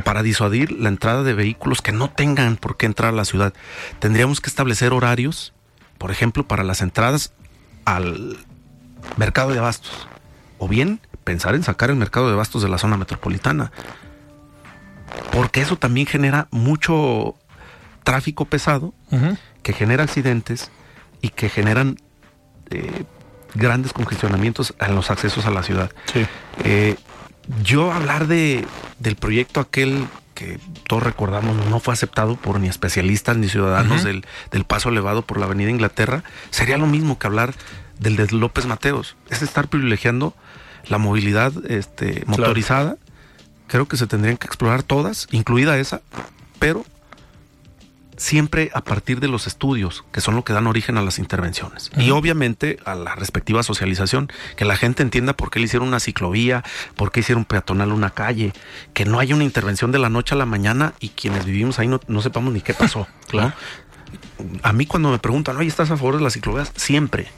Para disuadir la entrada de vehículos que no tengan por qué entrar a la ciudad. Tendríamos que establecer horarios, por ejemplo, para las entradas al mercado de abastos. O bien pensar en sacar el mercado de abastos de la zona metropolitana. Porque eso también genera mucho tráfico pesado, que genera accidentes, y que generan eh, grandes congestionamientos en los accesos a la ciudad. Eh, yo hablar de, del proyecto aquel que todos recordamos no fue aceptado por ni especialistas ni ciudadanos del, paso elevado por la Avenida Inglaterra, sería lo mismo que hablar del de López Mateos. Es estar privilegiando la movilidad este, motorizada. Creo que se tendrían que explorar todas, incluida esa, pero siempre a partir de los estudios, que son lo que dan origen a las intervenciones. Y obviamente a la respectiva socialización, que la gente entienda por qué le hicieron una ciclovía, por qué hicieron peatonal una calle, que no haya una intervención de la noche a la mañana y quienes vivimos ahí no, sepamos ni qué pasó. claro. A mí cuando me preguntan, oye, ¿estás a favor de las ciclovías? Siempre.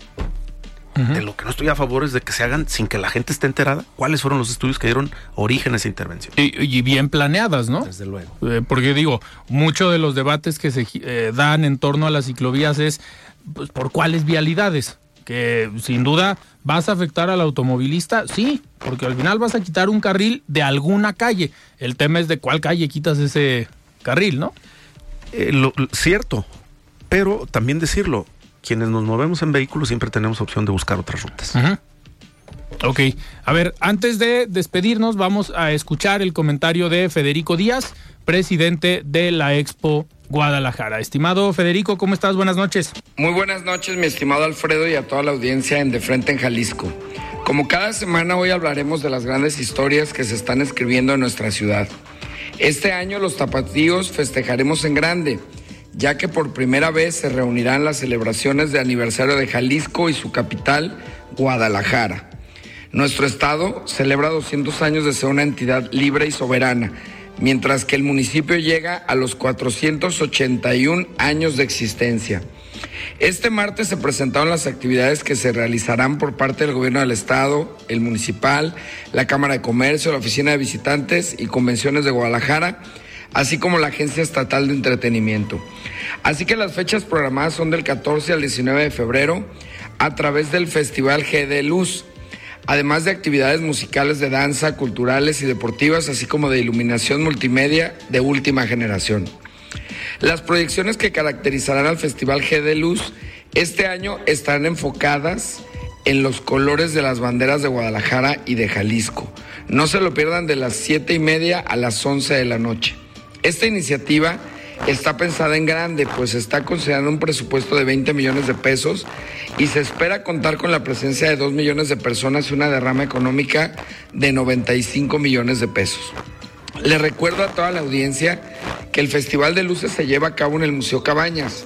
De lo que no estoy a favor es de que se hagan sin que la gente esté enterada cuáles fueron los estudios que dieron origen a esa intervención. Y, bien planeadas, ¿no? Desde luego. Eh, porque digo, muchos de los debates que se eh, dan en torno a las ciclovías es pues, por cuáles vialidades. Que sin duda vas a afectar al automovilista, sí, porque al final vas a quitar un carril de alguna calle. El tema es de cuál calle quitas ese carril, ¿no? Eh, lo, cierto, pero también decirlo, quienes nos movemos en vehículos siempre tenemos opción de buscar otras rutas. Ok, a ver, antes de despedirnos vamos a escuchar el comentario de Federico Díaz, presidente de la Expo Guadalajara. Estimado Federico, ¿cómo estás? Buenas noches. Muy buenas noches, mi estimado Alfredo y a toda la audiencia en De Frente en Jalisco. Como cada semana hoy hablaremos de las grandes historias que se están escribiendo en nuestra ciudad. Este año los tapatíos festejaremos en grande ya que por primera vez se reunirán las celebraciones de aniversario de Jalisco y su capital, Guadalajara. Nuestro estado celebra 200 años de ser una entidad libre y soberana, mientras que el municipio llega a los 481 años de existencia. Este martes se presentaron las actividades que se realizarán por parte del gobierno del estado, el municipal, la Cámara de Comercio, la Oficina de Visitantes y Convenciones de Guadalajara, así como la Agencia Estatal de Entretenimiento. Así que las fechas programadas son del 14 al 19 de febrero a través del Festival G de Luz, además de actividades musicales de danza, culturales y deportivas, así como de iluminación multimedia de última generación. Las proyecciones que caracterizarán al Festival G de Luz Este año estarán enfocadas en los colores de las banderas de Guadalajara y de Jalisco. No se lo pierdan de las 7 y media a las 11 de la noche. Esta iniciativa está pensada en grande, pues está considerando un presupuesto de 20 millones de pesos y se espera contar con la presencia de 2 millones de personas y una derrama económica de 95 millones de pesos. Le recuerdo a toda la audiencia que el Festival de Luces se lleva a cabo en el Museo Cabañas,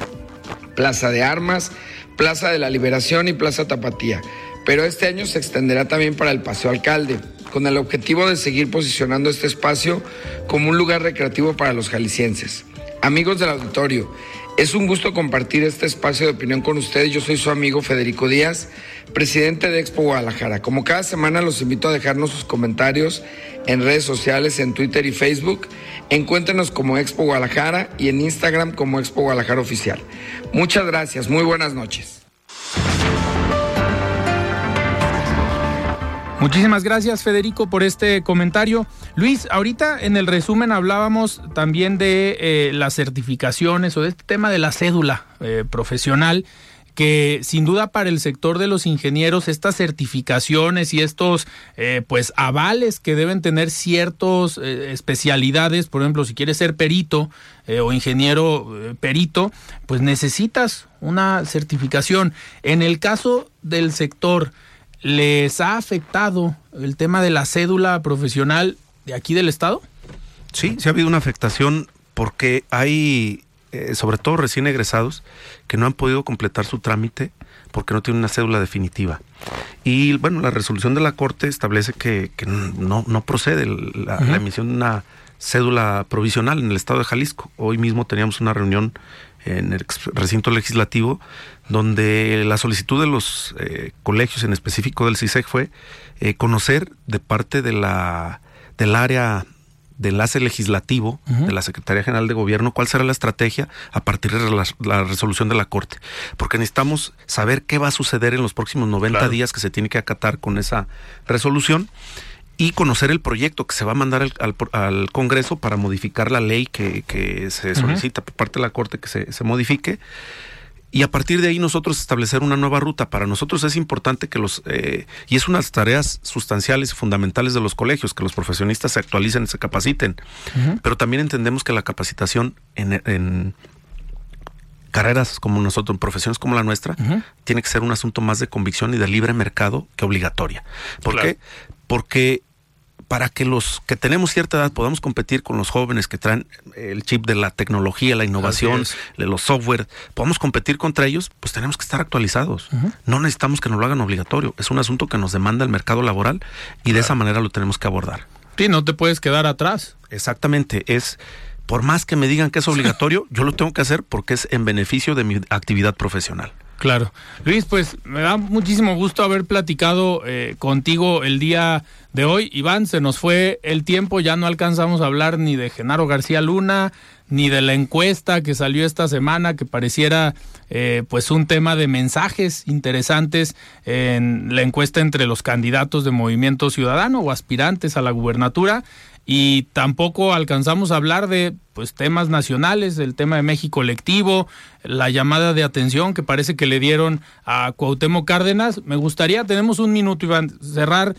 Plaza de Armas, Plaza de la Liberación y Plaza Tapatía, pero este año se extenderá también para el Paseo Alcalde, con el objetivo de seguir posicionando este espacio como un lugar recreativo para los jaliscienses. Amigos del auditorio, es un gusto compartir este espacio de opinión con ustedes. Yo soy su amigo Federico Díaz, presidente de Expo Guadalajara. Como cada semana los invito a dejarnos sus comentarios en redes sociales, en Twitter y Facebook. Encuéntrenos como Expo Guadalajara y en Instagram como Expo Guadalajara Oficial. Muchas gracias, muy buenas noches. Muchísimas gracias Federico por este comentario. Luis, ahorita en el resumen hablábamos también de eh, las certificaciones o de este tema de la cédula eh, profesional que sin duda para el sector de los ingenieros estas certificaciones y estos eh, pues avales que deben tener ciertas especialidades, por ejemplo, si quieres ser perito o ingeniero perito, pues necesitas una certificación. En el caso del sector, ¿Les ha afectado el tema de la cédula profesional de aquí del Estado? Sí, sí ha habido una afectación porque hay, eh, sobre todo recién egresados, que no han podido completar su trámite porque no tienen una cédula definitiva. Y bueno, la resolución de la Corte establece que, no, no procede la, la, emisión de una cédula provisional en el Estado de Jalisco. Hoy mismo teníamos una reunión en el recinto legislativo, donde la solicitud de los eh, colegios, en específico del CISEC, fue eh, conocer de parte de la del área de enlace legislativo de la Secretaría General de Gobierno cuál será la estrategia a partir de la, resolución de la Corte. Porque necesitamos saber qué va a suceder en los próximos 90 días que se tiene que acatar con esa resolución y conocer el proyecto que se va a mandar al, Congreso para modificar la ley que, se solicita por parte de la Corte que se, modifique. Y a partir de ahí nosotros establecer una nueva ruta. Para nosotros es importante que los, eh, y es unas tareas sustanciales y fundamentales de los colegios, que los profesionistas se actualicen, se capaciten. Pero también entendemos que la capacitación en, carreras como nosotros, en profesiones como la nuestra, tiene que ser un asunto más de convicción y de libre mercado que obligatoria. ¿Por qué? Porque para que los que tenemos cierta edad podamos competir con los jóvenes que traen el chip de la tecnología, la innovación, de los software, podamos competir contra ellos, pues tenemos que estar actualizados. No necesitamos que nos lo hagan obligatorio. Es un asunto que nos demanda el mercado laboral y de esa manera lo tenemos que abordar. Sí, no te puedes quedar atrás. Exactamente, es por más que me digan que es obligatorio, yo lo tengo que hacer porque es en beneficio de mi actividad profesional. Claro. Luis, pues me da muchísimo gusto haber platicado eh, contigo el día de hoy. Iván, se nos fue el tiempo, ya no alcanzamos a hablar ni de Genaro García Luna, ni de la encuesta que salió esta semana, que pareciera eh, pues un tema de mensajes interesantes en la encuesta entre los candidatos de Movimiento Ciudadano o aspirantes a la gubernatura y tampoco alcanzamos a hablar de pues temas nacionales, el tema de México colectivo, la llamada de atención que parece que le dieron a Cuauhtémoc Cárdenas. Me gustaría, tenemos un minuto, Iván, cerrar.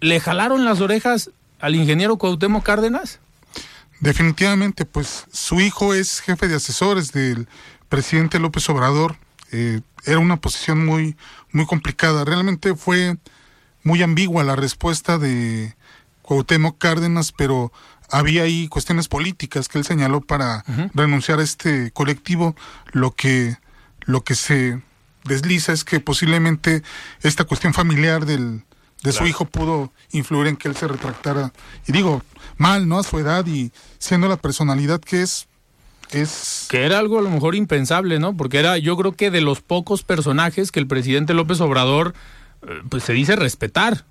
¿Le jalaron las orejas al ingeniero Cuauhtémoc Cárdenas? Definitivamente, pues su hijo es jefe de asesores del presidente López Obrador. Eh, era una posición muy, muy complicada. Realmente fue muy ambigua la respuesta de, Cuauhtémoc Cárdenas, pero había ahí cuestiones políticas que él señaló para renunciar a este colectivo, lo que lo que se desliza es que posiblemente esta cuestión familiar del de su hijo pudo influir en que él se retractara. Y digo mal, ¿no? A su edad y siendo la personalidad que es es que era algo a lo mejor impensable, ¿no? Porque era yo creo que de los pocos personajes que el presidente López Obrador eh, pues se dice respetar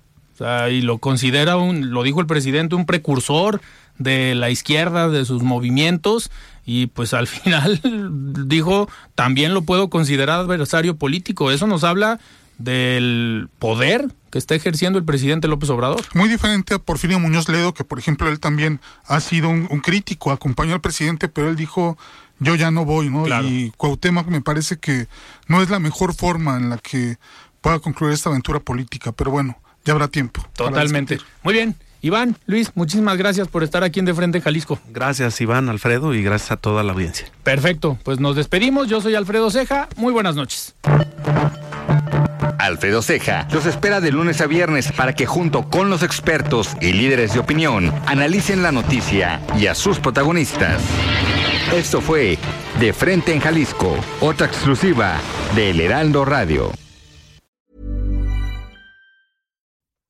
y lo considera un, lo dijo el presidente, un precursor de la izquierda, de sus movimientos, y pues al final dijo, también lo puedo considerar adversario político. Eso nos habla del poder que está ejerciendo el presidente López Obrador. Muy diferente a Porfirio Muñoz Ledo, que por ejemplo él también ha sido un, crítico, acompañó al presidente, pero él dijo yo ya no voy, ¿no? Y Cuauhtémoc me parece que no es la mejor forma en la que pueda concluir esta aventura política, pero bueno, ya habrá tiempo. Totalmente. Muy bien. Iván, Luis, muchísimas gracias por estar aquí en De Frente Jalisco. Gracias, Iván, Alfredo, y gracias a toda la audiencia. Perfecto, pues nos despedimos. Yo soy Alfredo Ceja. Muy buenas noches. Alfredo Ceja los espera de lunes a viernes para que junto con los expertos y líderes de opinión analicen la noticia y a sus protagonistas. Esto fue De Frente en Jalisco, otra exclusiva de El Heraldo Radio.